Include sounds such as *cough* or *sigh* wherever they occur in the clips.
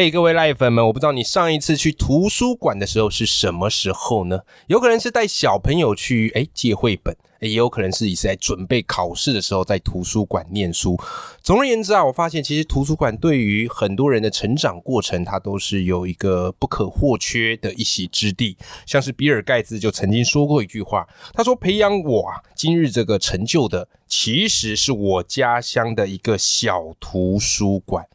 嘿，各位赖粉们，我不知道你上一次去图书馆的时候是什么时候呢？有可能是带小朋友去哎借绘本，也有可能是你是在准备考试的时候在图书馆念书。总而言之啊，我发现其实图书馆对于很多人的成长过程，它都是有一个不可或缺的一席之地。像是比尔盖茨就曾经说过一句话，他说：“培养我啊今日这个成就的，其实是我家乡的一个小图书馆。”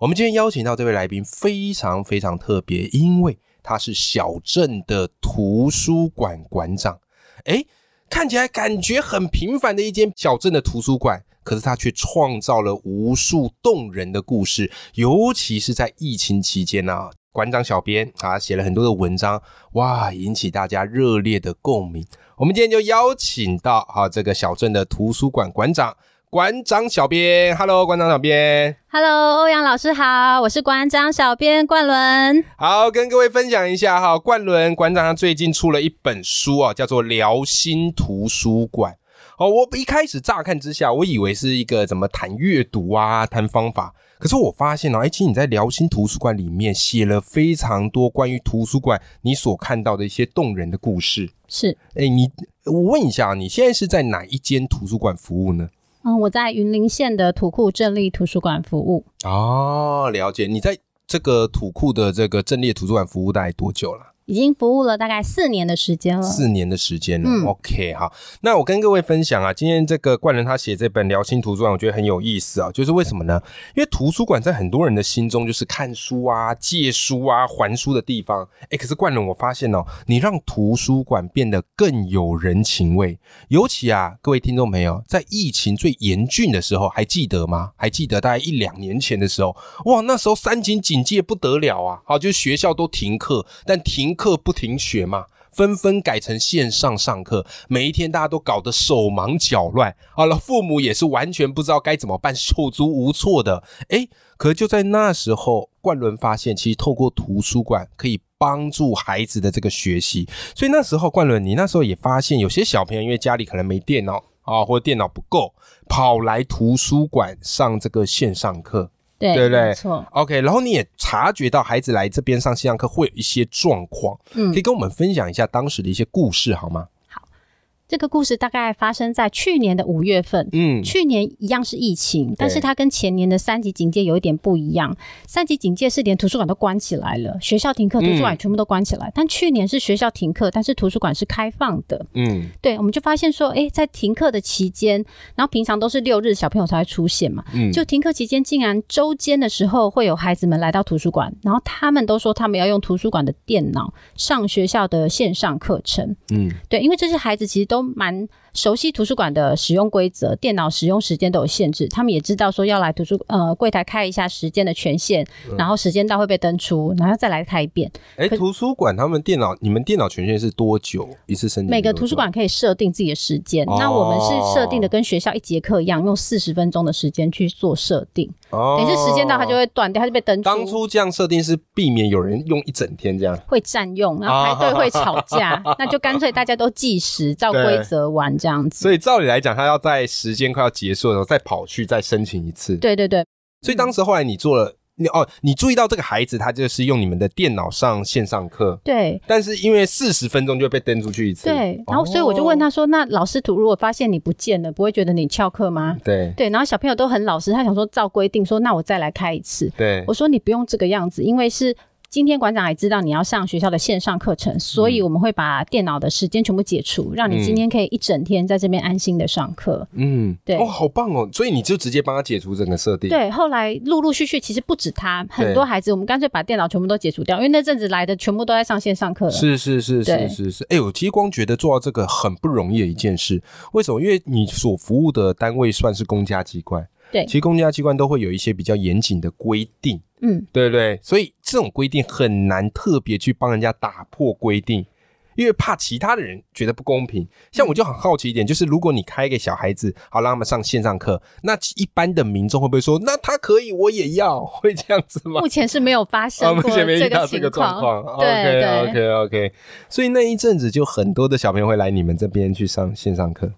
我们今天邀请到这位来宾非常非常特别，因为他是小镇的图书馆馆长。诶，看起来感觉很平凡的一间小镇的图书馆，可是他却创造了无数动人的故事。尤其是在疫情期间呢，馆长小编啊写了很多的文章，哇，引起大家热烈的共鸣。我们今天就邀请到啊这个小镇的图书馆馆长。馆长小编，Hello，馆长小编，Hello，欧阳老师好，我是馆长小编冠伦。好，跟各位分享一下哈，冠伦馆长他最近出了一本书啊，叫做《辽心图书馆》。哦，我一开始乍看之下，我以为是一个怎么谈阅读啊，谈方法。可是我发现哦，哎，其实你在辽心图书馆里面写了非常多关于图书馆你所看到的一些动人的故事。是，哎，你我问一下，你现在是在哪一间图书馆服务呢？嗯，我在云林县的土库镇立图书馆服务。哦，了解。你在这个土库的这个镇立图书馆服务大概多久了？已经服务了大概四年的时间了，四年的时间了。OK，好，那我跟各位分享啊，今天这个冠人他写这本《聊心图书馆》，我觉得很有意思啊。就是为什么呢？因为图书馆在很多人的心中就是看书啊、借书啊、还书的地方。哎，可是冠人，我发现哦，你让图书馆变得更有人情味。尤其啊，各位听众朋友，在疫情最严峻的时候，还记得吗？还记得大概一两年前的时候，哇，那时候三级警戒不得了啊！好，就学校都停课，但停。课不停学嘛，纷纷改成线上上课，每一天大家都搞得手忙脚乱，好了，父母也是完全不知道该怎么办，手足无措的。哎，可就在那时候，冠伦发现，其实透过图书馆可以帮助孩子的这个学习。所以那时候，冠伦，你那时候也发现，有些小朋友因为家里可能没电脑啊，或者电脑不够，跑来图书馆上这个线上课。对对对，错。OK，然后你也察觉到孩子来这边上线上课会有一些状况，嗯，可以跟我们分享一下当时的一些故事好吗？这个故事大概发生在去年的五月份。嗯，去年一样是疫情，但是它跟前年的三级警戒有一点不一样。三级警戒是连图书馆都关起来了，学校停课，图书馆全部都关起来。但去年是学校停课，但是图书馆是开放的。嗯，对，我们就发现说，哎，在停课的期间，然后平常都是六日小朋友才会出现嘛，嗯，就停课期间，竟然周间的时候会有孩子们来到图书馆，然后他们都说他们要用图书馆的电脑上学校的线上课程。嗯，对，因为这些孩子其实都。蛮熟悉图书馆的使用规则，电脑使用时间都有限制，他们也知道说要来图书呃柜台开一下时间的权限，然后时间到会被登出，然后再来开一遍。哎，图书馆他们电脑，你们电脑权限是多久一次申请？每个图书馆可以设定自己的时间，那我们是设定的跟学校一节课一样，用四十分钟的时间去做设定。哦，等于是时间到它就会断掉，它就被登出。当初这样设定是避免有人用一整天这样，会占用，然后排队会 *laughs* 吵架，那就干脆大家都计时，照规则玩。这样子，所以照理来讲，他要在时间快要结束的时候再跑去再申请一次。对对对，所以当时后来你做了，你哦，你注意到这个孩子他就是用你们的电脑上线上课，对。但是因为四十分钟就被登出去一次，对。然后所以我就问他说：“那老师图如果发现你不见了，不会觉得你翘课吗？”对对。然后小朋友都很老实，他想说照规定说，那我再来开一次。对，我说你不用这个样子，因为是。今天馆长也知道你要上学校的线上课程，所以我们会把电脑的时间全部解除，让你今天可以一整天在这边安心的上课。嗯，对，哦，好棒哦！所以你就直接帮他解除整个设定。对，后来陆陆续续，其实不止他，很多孩子，我们干脆把电脑全部都解除掉，因为那阵子来的全部都在上线上课。是是是是是是，哎，我其实光觉得做到这个很不容易的一件事。为什么？因为你所服务的单位算是公家机关。对，其实公家机关都会有一些比较严谨的规定，嗯，对不对？所以这种规定很难特别去帮人家打破规定。因为怕其他的人觉得不公平，像我就很好奇一点，就是如果你开给小孩子，好让他们上线上课，那一般的民众会不会说，那他可以，我也要，*laughs* 会这样子吗？目前是没有发生过这个状况。OK OK OK，所以那一阵子就很多的小朋友会来你们这边去上线上课。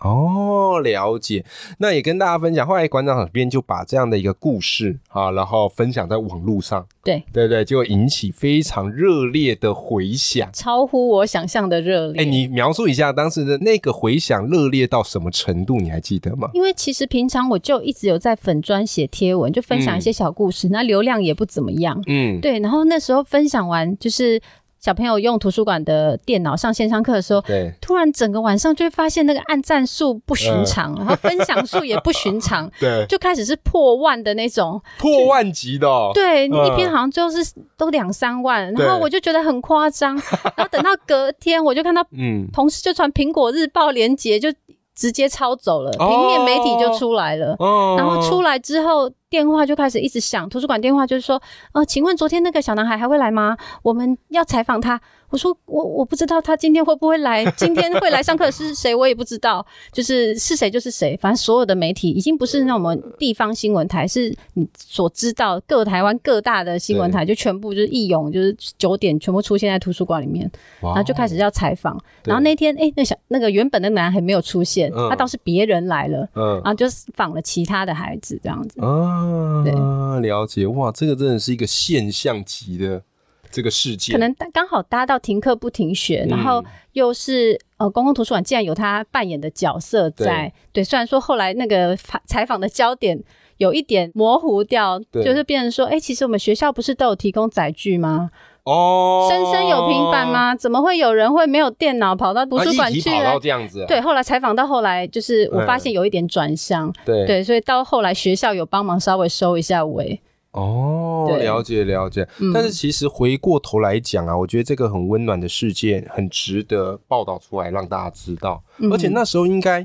哦，了解。那也跟大家分享，后来馆长这边就把这样的一个故事啊，然后分享在网络上。对对对，就引起非常热烈的回响，超乎我想象的热烈。哎，你描述一下当时的那个回响热烈到什么程度？你还记得吗？因为其实平常我就一直有在粉砖写贴文，就分享一些小故事，那流量也不怎么样。嗯，对。然后那时候分享完，就是。小朋友用图书馆的电脑上线上课的时候，对，突然整个晚上就会发现那个按赞数不寻常，然后分享数也不寻常，*laughs* 对，就开始是破万的那种，破万级的，对，一篇好像最后是都两三万，然后我就觉得很夸张，*laughs* 然后等到隔天我就看到，嗯，同事就传苹果日报连接就。直接抄走了，平面媒体就出来了。然后出来之后，电话就开始一直响。图书馆电话就是说，呃，请问昨天那个小男孩还会来吗？我们要采访他。我说我我不知道他今天会不会来，*laughs* 今天会来上课是谁我也不知道，就是是谁就是谁，反正所有的媒体已经不是那种地方新闻台，是你所知道各台湾各大的新闻台就全部就是义勇，就是九点全部出现在图书馆里面，然后就开始要采访。然后那天哎，那小那个原本的男孩没有出现，他倒是别人来了，然后就访了其他的孩子这样子。啊，对，了解哇，这个真的是一个现象级的。这个事件可能刚好搭到停课不停学，然后又是呃公共图书馆，竟然有他扮演的角色在。对，虽然说后来那个采访的焦点有一点模糊掉，就是变成说，哎，其实我们学校不是都有提供载具吗？哦，深深有平板吗？怎么会有人会没有电脑跑到图书馆去呢？这样子。对，后来采访到后来，就是我发现有一点转向。对对，所以到后来学校有帮忙稍微收一下尾。哦，了解了解，但是其实回过头来讲啊，我觉得这个很温暖的事件，很值得报道出来让大家知道。而且那时候应该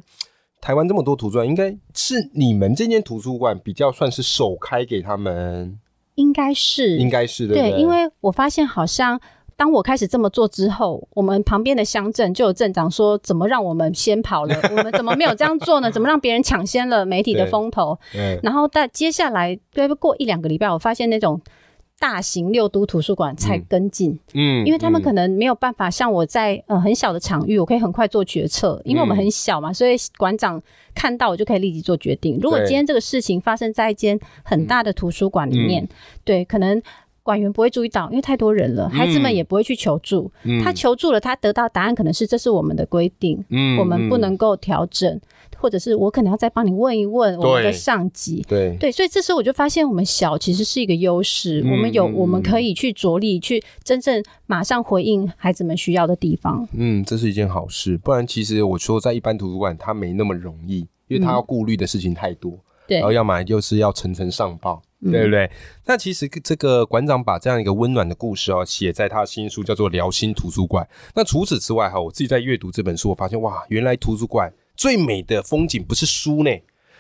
台湾这么多图书馆，应该是你们这间图书馆比较算是首开给他们，应该是，应该是的。对，因为我发现好像。当我开始这么做之后，我们旁边的乡镇就有镇长说：“怎么让我们先跑了？我们怎么没有这样做呢？怎么让别人抢先了媒体的风头？”然后在接下来，对过一两个礼拜，我发现那种大型六都图书馆才跟进，嗯，因为他们可能没有办法像我在呃很小的场域，我可以很快做决策，因为我们很小嘛，所以馆长看到我就可以立即做决定。如果今天这个事情发生在一间很大的图书馆里面，对，可能。馆员不会注意到，因为太多人了，孩子们也不会去求助。他求助了，他得到答案可能是这是我们的规定，嗯我们不能够调整，或者是我可能要再帮你问一问我们的上级。对对，所以这时候我就发现，我们小其实是一个优势，我们有我们可以去着力去真正马上回应孩子们需要的地方。嗯，这是一件好事，不然其实我说在一般图书馆，它没那么容易，因为它要顾虑的事情太多。对，然后要么就是要层层上报。对不对？那其实这个馆长把这样一个温暖的故事哦，写在他的新书叫做《辽心图书馆》。那除此之外哈，我自己在阅读这本书，我发现哇，原来图书馆最美的风景不是书呢，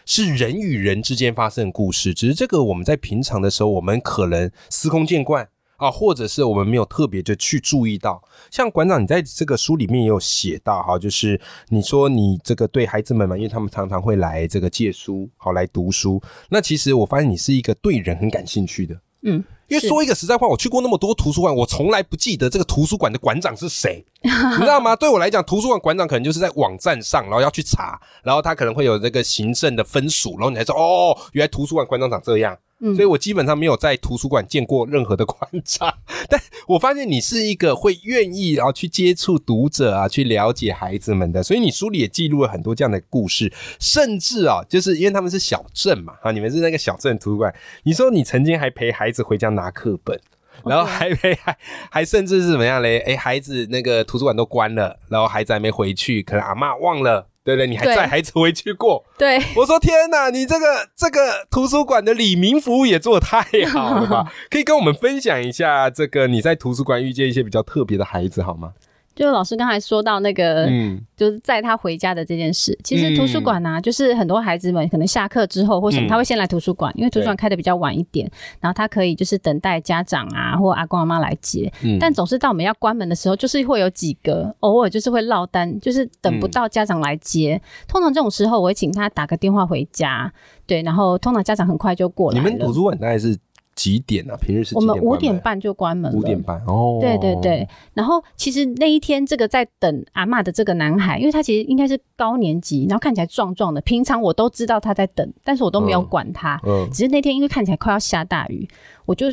是人与人之间发生的故事。只是这个我们在平常的时候，我们可能司空见惯。啊，或者是我们没有特别的去注意到，像馆长，你在这个书里面也有写到哈，就是你说你这个对孩子们嘛，因为他们常常会来这个借书，好来读书。那其实我发现你是一个对人很感兴趣的，嗯，因为说一个实在话，我去过那么多图书馆，我从来不记得这个图书馆的馆长是谁，*laughs* 你知道吗？对我来讲，图书馆馆长可能就是在网站上，然后要去查，然后他可能会有这个行政的分属，然后你才说哦，原来图书馆馆长长这样。所以我基本上没有在图书馆见过任何的馆长，*laughs* 但我发现你是一个会愿意然后去接触读者啊，去了解孩子们的。所以你书里也记录了很多这样的故事，甚至啊，就是因为他们是小镇嘛，啊，你们是那个小镇图书馆。你说你曾经还陪孩子回家拿课本，然后还陪还还甚至是怎么样嘞？哎，孩子那个图书馆都关了，然后孩子还没回去，可能阿妈忘了。对对，你还在孩子回去过？对，我说天哪，你这个这个图书馆的李明服务也做的太好了吧？*laughs* 可以跟我们分享一下这个你在图书馆遇见一些比较特别的孩子好吗？就老师刚才说到那个，嗯，就是载他回家的这件事。其实图书馆呢，就是很多孩子们可能下课之后或什么，他会先来图书馆，因为图书馆开的比较晚一点，然后他可以就是等待家长啊或阿公阿妈来接。但总是到我们要关门的时候，就是会有几个偶尔就是会落单，就是等不到家长来接。通常这种时候，我会请他打个电话回家，对，然后通常家长很快就过来。你们图书馆大概是？几点啊？平日是我们五点半就关门了。五点半哦，对对对。然后其实那一天，这个在等阿妈的这个男孩，因为他其实应该是高年级，然后看起来壮壮的。平常我都知道他在等，但是我都没有管他。嗯。只是那天因为看起来快要下大雨，我就。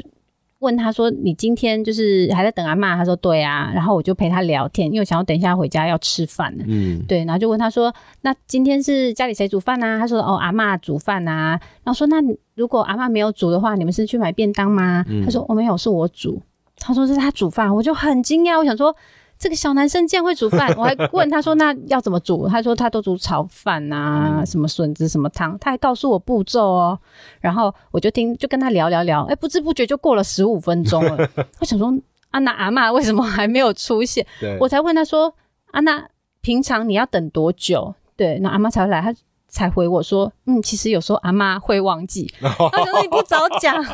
问他说：“你今天就是还在等阿妈？”他说：“对啊。”然后我就陪他聊天，因为我想要等一下回家要吃饭呢。嗯，对。然后就问他说：“那今天是家里谁煮饭啊？”他说：“哦，阿妈煮饭啊。”然后说：“那如果阿妈没有煮的话，你们是去买便当吗？”他说：“我没有，是我煮。”他说：“是他煮饭。”我就很惊讶，我想说。这个小男生竟然会煮饭，*laughs* 我还问他说：“那要怎么煮？”他说：“他都煮炒饭啊，什么笋子什么汤。”他还告诉我步骤哦。然后我就听，就跟他聊聊聊。哎，不知不觉就过了十五分钟了。*laughs* 我想说，啊，那阿妈为什么还没有出现？我才问他说：“啊，那平常你要等多久？”对，那阿妈才会来。他才回我说：“嗯，其实有时候阿妈会忘记。”他说：“你不早讲。”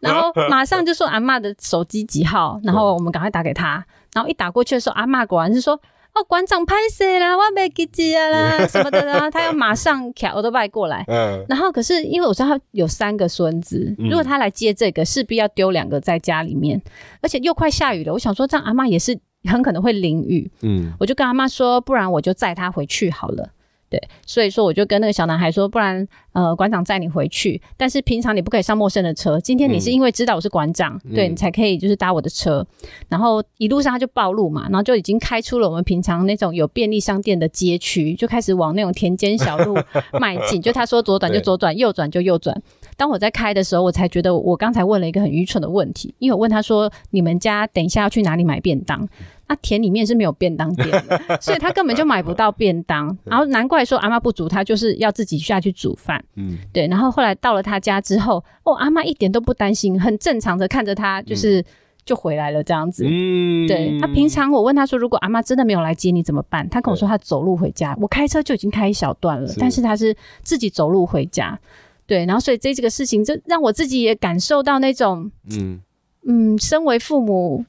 然后马上就说阿妈的手机几号，然后我们赶快打给他。然后一打过去的时候，阿妈果然是说：“哦，馆长拍谁啦？我没记记啦，*laughs* 什么的。”然后他要马上卡我都拜过来。嗯。然后可是因为我知道他有三个孙子，如果他来接这个，势必要丢两个在家里面，而且又快下雨了。我想说，这样阿妈也是很可能会淋雨。嗯。我就跟阿妈说：“不然我就载他回去好了。”对，所以说我就跟那个小男孩说，不然呃馆长载你回去，但是平常你不可以上陌生的车。今天你是因为知道我是馆长，对你才可以就是搭我的车。然后一路上他就暴露嘛，然后就已经开出了我们平常那种有便利商店的街区，就开始往那种田间小路 *laughs* 迈进。就他说左转就左转，右转就右转。当我在开的时候，我才觉得我刚才问了一个很愚蠢的问题，因为我问他说：“你们家等一下要去哪里买便当？”那田里面是没有便当店的，*laughs* 所以他根本就买不到便当。然后难怪说阿妈不煮，他就是要自己下去煮饭。嗯，对。然后后来到了他家之后，哦，阿妈一点都不担心，很正常的看着他，就是就回来了这样子。嗯，对。他平常我问他说，如果阿妈真的没有来接你怎么办？他跟我说他走路回家。我开车就已经开一小段了，但是他是自己走路回家。对，然后所以这这个事情，就让我自己也感受到那种，嗯嗯，身为父母。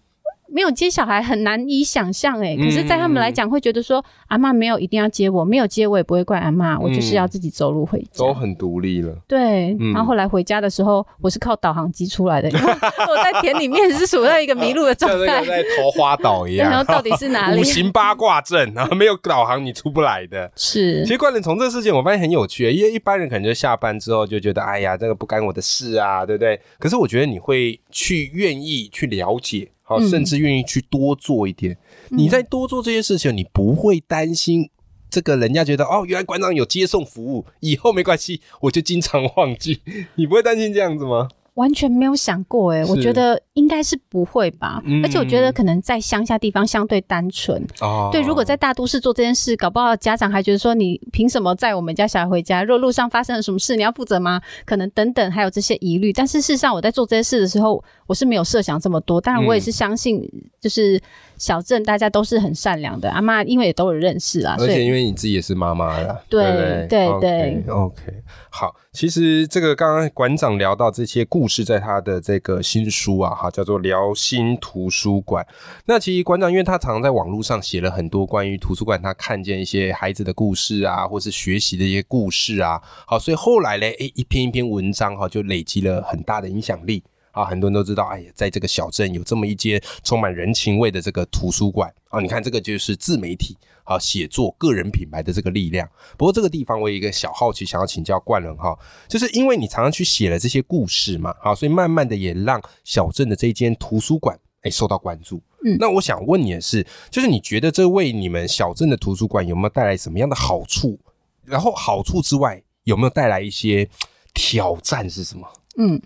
没有接小孩很难以想象哎，可是，在他们来讲，会觉得说阿妈没有一定要接我，没有接我也不会怪阿妈，我就是要自己走路回家，都很独立了。对，然后后来回家的时候，我是靠导航机出来的，因为 *laughs* 我在田里面是处在一个迷路的状态，*laughs* 在桃花岛一样。然后到底是哪里？五行八卦阵，然后没有导航你出不来的。是，其实关联从这个事件我发现很有趣，因为一般人可能就下班之后就觉得，哎呀，这个不干我的事啊，对不对？可是我觉得你会去愿意去了解。好，甚至愿意去多做一点。你在多做这些事情，你不会担心这个人家觉得哦，原来馆长有接送服务，以后没关系，我就经常忘记。你不会担心这样子吗？完全没有想过哎，我觉得应该是不会吧。而且我觉得可能在乡下地方相对单纯。哦，对，如果在大都市做这件事，搞不好家长还觉得说你凭什么载我们家小孩回家？若路上发生了什么事，你要负责吗？可能等等还有这些疑虑。但是事实上，我在做这些事的时候，我是没有设想这么多。当然，我也是相信，就是小镇大家都是很善良的。阿妈因为也都有认识啊，而且因为你自己也是妈妈了，对对对，OK，好。其实这个刚刚馆长聊到这些故是，在他的这个新书啊，哈，叫做《辽心图书馆》。那其实馆长，因为他常常在网络上写了很多关于图书馆，他看见一些孩子的故事啊，或是学习的一些故事啊，好，所以后来嘞，诶，一篇一篇文章哈，就累积了很大的影响力啊。很多人都知道，哎呀，在这个小镇有这么一间充满人情味的这个图书馆啊。你看，这个就是自媒体。啊，写作个人品牌的这个力量。不过这个地方我有一个小好奇，想要请教冠伦哈，就是因为你常常去写了这些故事嘛，好，所以慢慢的也让小镇的这间图书馆哎受到关注。嗯，那我想问你的是，就是你觉得这为你们小镇的图书馆有没有带来什么样的好处？然后好处之外，有没有带来一些挑战是什么？嗯。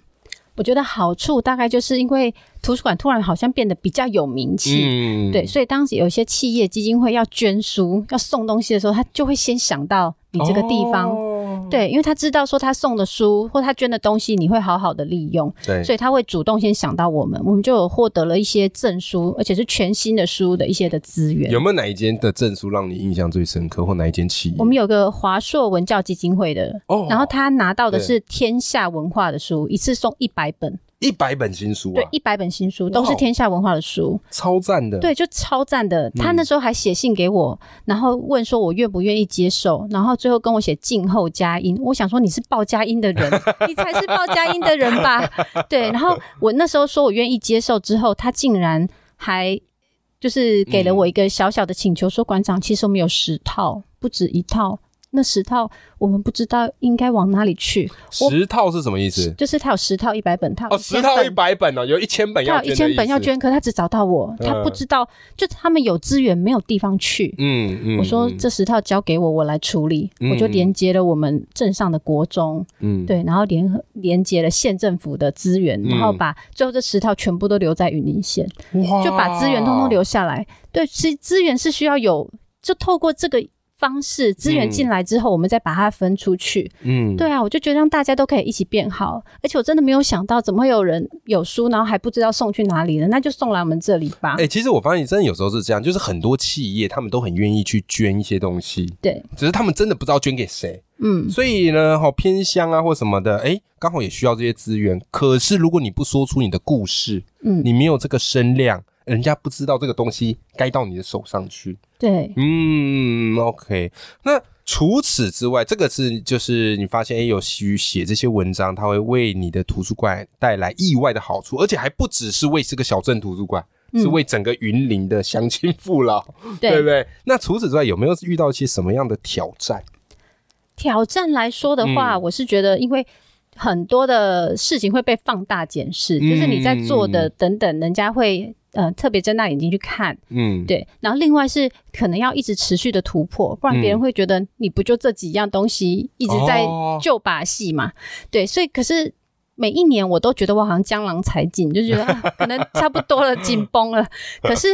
我觉得好处大概就是因为图书馆突然好像变得比较有名气，对，所以当时有一些企业基金会要捐书、要送东西的时候，他就会先想到你这个地方。对，因为他知道说他送的书或他捐的东西你会好好的利用，对，所以他会主动先想到我们，我们就有获得了一些证书，而且是全新的书的一些的资源。有没有哪一间的证书让你印象最深刻，或哪一间企业？我们有个华硕文教基金会的，哦，然后他拿到的是天下文化的书，一次送一百本。一百本新书，对，一百本新书都是天下文化的书，超赞的。对，就超赞的。他那时候还写信给我，然后问说我愿不愿意接受，然后最后跟我写静候佳音。我想说你是报佳音的人，*laughs* 你才是报佳音的人吧？对。然后我那时候说我愿意接受之后，他竟然还就是给了我一个小小的请求，说馆长，其实我们有十套，不止一套。那十套我们不知道应该往哪里去。十套是什么意思？就是他有十套一百本套哦，十套一百本哦，有一千本要捐。一千本要捐，可他只找到我，他不知道，就他们有资源没有地方去。嗯嗯。我说这十套交给我，我来处理。我就连接了我们镇上的国中，嗯，对，然后联合连接了县政府的资源，然后把最后这十套全部都留在云林县，就把资源通通留下来。对，其实资源是需要有，就透过这个。方式资源进来之后，我们再把它分出去。嗯，对啊，我就觉得让大家都可以一起变好。而且我真的没有想到，怎么会有人有书，然后还不知道送去哪里呢？那就送来我们这里吧。哎，其实我发现真的有时候是这样，就是很多企业他们都很愿意去捐一些东西，对，只是他们真的不知道捐给谁。嗯，所以呢，好偏乡啊或什么的，哎，刚好也需要这些资源。可是如果你不说出你的故事，嗯，你没有这个声量。人家不知道这个东西该到你的手上去。对，嗯，OK。那除此之外，这个是就是你发现，哎，有需写这些文章，它会为你的图书馆带来意外的好处，而且还不只是为这个小镇图书馆，是为整个云林的乡亲父老，对不对？那除此之外，有没有遇到一些什么样的挑战？挑战来说的话，我是觉得，因为很多的事情会被放大检视，就是你在做的等等，人家会。呃，特别睁大眼睛去看，嗯，对。然后另外是可能要一直持续的突破，不然别人会觉得你不就这几样东西一直在旧把戏嘛？对，所以可是每一年我都觉得我好像江郎才尽，就觉得可能差不多了，紧绷了。可是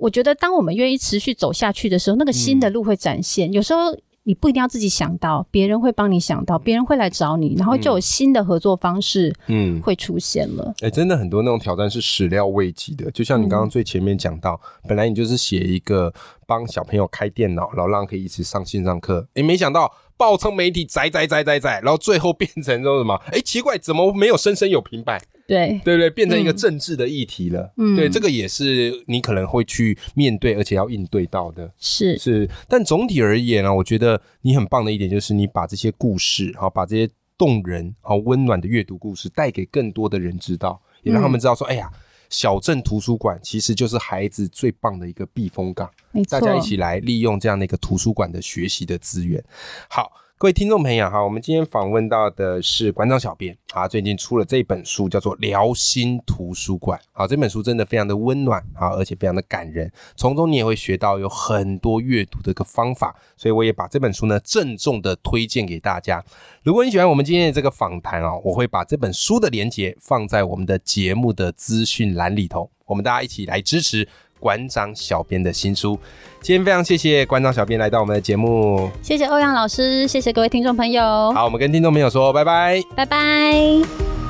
我觉得当我们愿意持续走下去的时候，那个新的路会展现。有时候。你不一定要自己想到，别人会帮你想到，别人会来找你，然后就有新的合作方式，嗯，会出现了。哎，真的很多那种挑战是始料未及的，就像你刚刚最前面讲到，本来你就是写一个帮小朋友开电脑，然后让可以一直上线上课，哎，没想到。爆称媒体载载载载载，然后最后变成说什么？哎，奇怪，怎么没有生生有平板？对对对，变成一个政治的议题了。嗯，对，这个也是你可能会去面对，而且要应对到的。是是，但总体而言呢，我觉得你很棒的一点就是你把这些故事，好，把这些动人、好温暖的阅读故事带给更多的人知道，也让他们知道说，哎呀。小镇图书馆其实就是孩子最棒的一个避风港，大家一起来利用这样的一个图书馆的学习的资源。好。各位听众朋友哈，我们今天访问到的是馆长小编，啊，最近出了这本书，叫做《辽心图书馆》。好，这本书真的非常的温暖，啊，而且非常的感人，从中你也会学到有很多阅读的一个方法，所以我也把这本书呢郑重的推荐给大家。如果你喜欢我们今天的这个访谈啊，我会把这本书的连接放在我们的节目的资讯栏里头，我们大家一起来支持。馆长小编的新书，今天非常谢谢馆长小编来到我们的节目，谢谢欧阳老师，谢谢各位听众朋友。好，我们跟听众朋友说拜拜，拜拜。